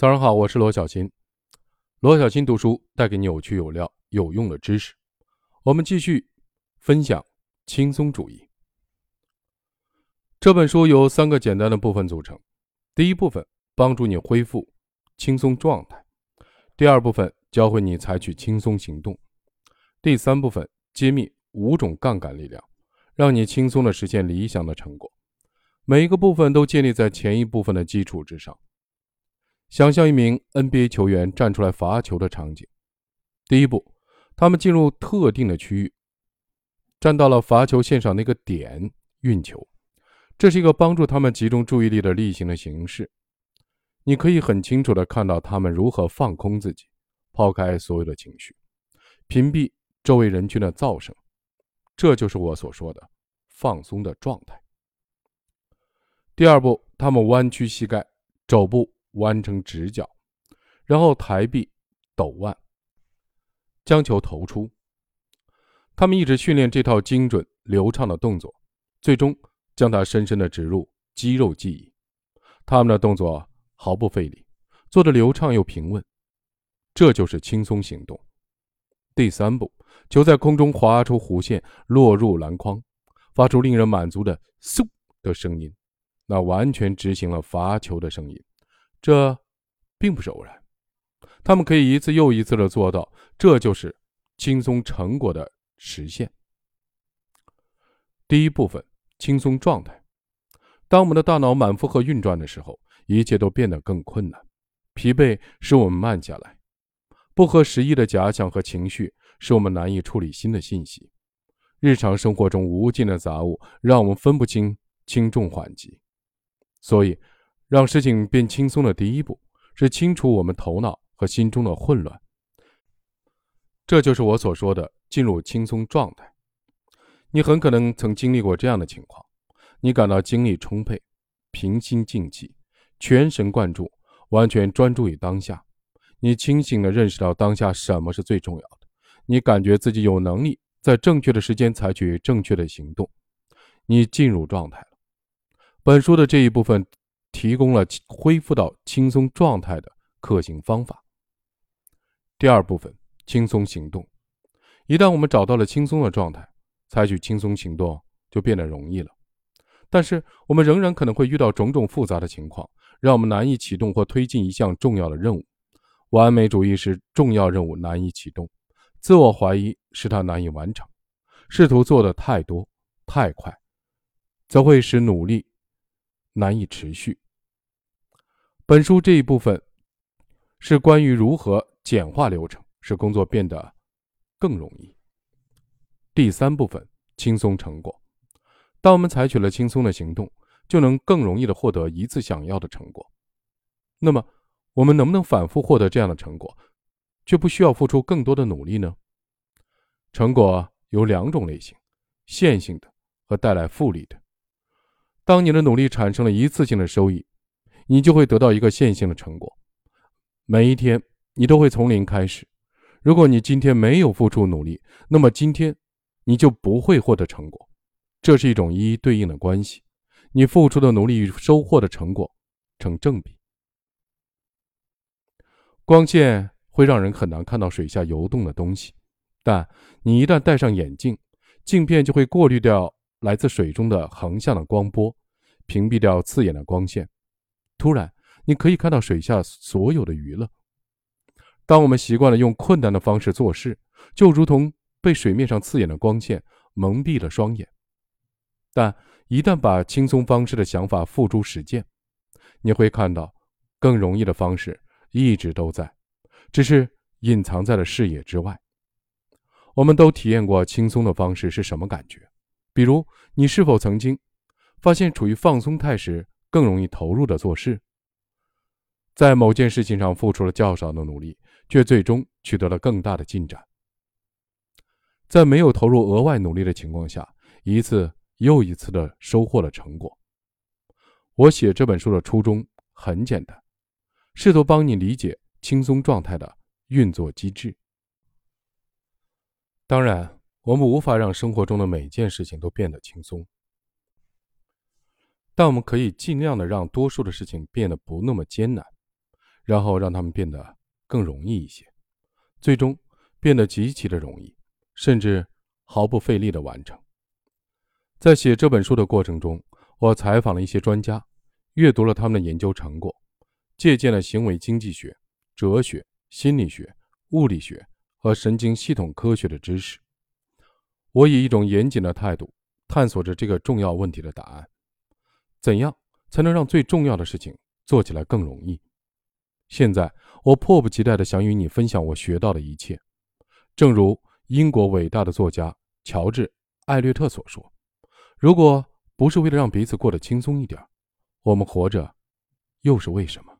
早上好，我是罗小新。罗小新读书带给你有趣、有料、有用的知识。我们继续分享轻松主义。这本书由三个简单的部分组成：第一部分帮助你恢复轻松状态；第二部分教会你采取轻松行动；第三部分揭秘五种杠杆力量，让你轻松的实现理想的成果。每一个部分都建立在前一部分的基础之上。想象一名 NBA 球员站出来罚球的场景。第一步，他们进入特定的区域，站到了罚球线上那个点运球。这是一个帮助他们集中注意力的例行的形式。你可以很清楚地看到他们如何放空自己，抛开所有的情绪，屏蔽周围人群的噪声。这就是我所说的放松的状态。第二步，他们弯曲膝盖，肘部。弯成直角，然后抬臂、抖腕，将球投出。他们一直训练这套精准流畅的动作，最终将它深深的植入肌肉记忆。他们的动作毫不费力，做得流畅又平稳。这就是轻松行动。第三步，球在空中划出弧线，落入篮筐，发出令人满足的“嗖”的声音，那完全执行了罚球的声音。这并不是偶然，他们可以一次又一次的做到，这就是轻松成果的实现。第一部分，轻松状态。当我们的大脑满负荷运转的时候，一切都变得更困难，疲惫使我们慢下来，不合时宜的假想和情绪使我们难以处理新的信息，日常生活中无尽的杂物让我们分不清轻重缓急，所以。让事情变轻松的第一步是清除我们头脑和心中的混乱。这就是我所说的进入轻松状态。你很可能曾经历过这样的情况：你感到精力充沛、平心静气、全神贯注、完全专注于当下。你清醒地认识到当下什么是最重要的。你感觉自己有能力在正确的时间采取正确的行动。你进入状态了。本书的这一部分。提供了恢复到轻松状态的可行方法。第二部分，轻松行动。一旦我们找到了轻松的状态，采取轻松行动就变得容易了。但是，我们仍然可能会遇到种种复杂的情况，让我们难以启动或推进一项重要的任务。完美主义是重要任务难以启动，自我怀疑使它难以完成。试图做的太多、太快，则会使努力。难以持续。本书这一部分是关于如何简化流程，使工作变得更容易。第三部分，轻松成果。当我们采取了轻松的行动，就能更容易的获得一次想要的成果。那么，我们能不能反复获得这样的成果，却不需要付出更多的努力呢？成果有两种类型：线性的和带来复利的。当你的努力产生了一次性的收益，你就会得到一个线性的成果。每一天，你都会从零开始。如果你今天没有付出努力，那么今天你就不会获得成果。这是一种一一对应的关系，你付出的努力与收获的成果成正比。光线会让人很难看到水下游动的东西，但你一旦戴上眼镜，镜片就会过滤掉来自水中的横向的光波。屏蔽掉刺眼的光线，突然，你可以看到水下所有的鱼了。当我们习惯了用困难的方式做事，就如同被水面上刺眼的光线蒙蔽了双眼。但一旦把轻松方式的想法付诸实践，你会看到，更容易的方式一直都在，只是隐藏在了视野之外。我们都体验过轻松的方式是什么感觉？比如，你是否曾经？发现处于放松态时更容易投入的做事，在某件事情上付出了较少的努力，却最终取得了更大的进展。在没有投入额外努力的情况下，一次又一次的收获了成果。我写这本书的初衷很简单，试图帮你理解轻松状态的运作机制。当然，我们无法让生活中的每件事情都变得轻松。但我们可以尽量的让多数的事情变得不那么艰难，然后让他们变得更容易一些，最终变得极其的容易，甚至毫不费力的完成。在写这本书的过程中，我采访了一些专家，阅读了他们的研究成果，借鉴了行为经济学、哲学、心理学、物理学和神经系统科学的知识。我以一种严谨的态度探索着这个重要问题的答案：怎样才能让最重要的事情做起来更容易？现在，我迫不及待地想与你分享我学到的一切。正如英国伟大的作家乔治·艾略特所说：“如果不是为了让彼此过得轻松一点，我们活着，又是为什么？”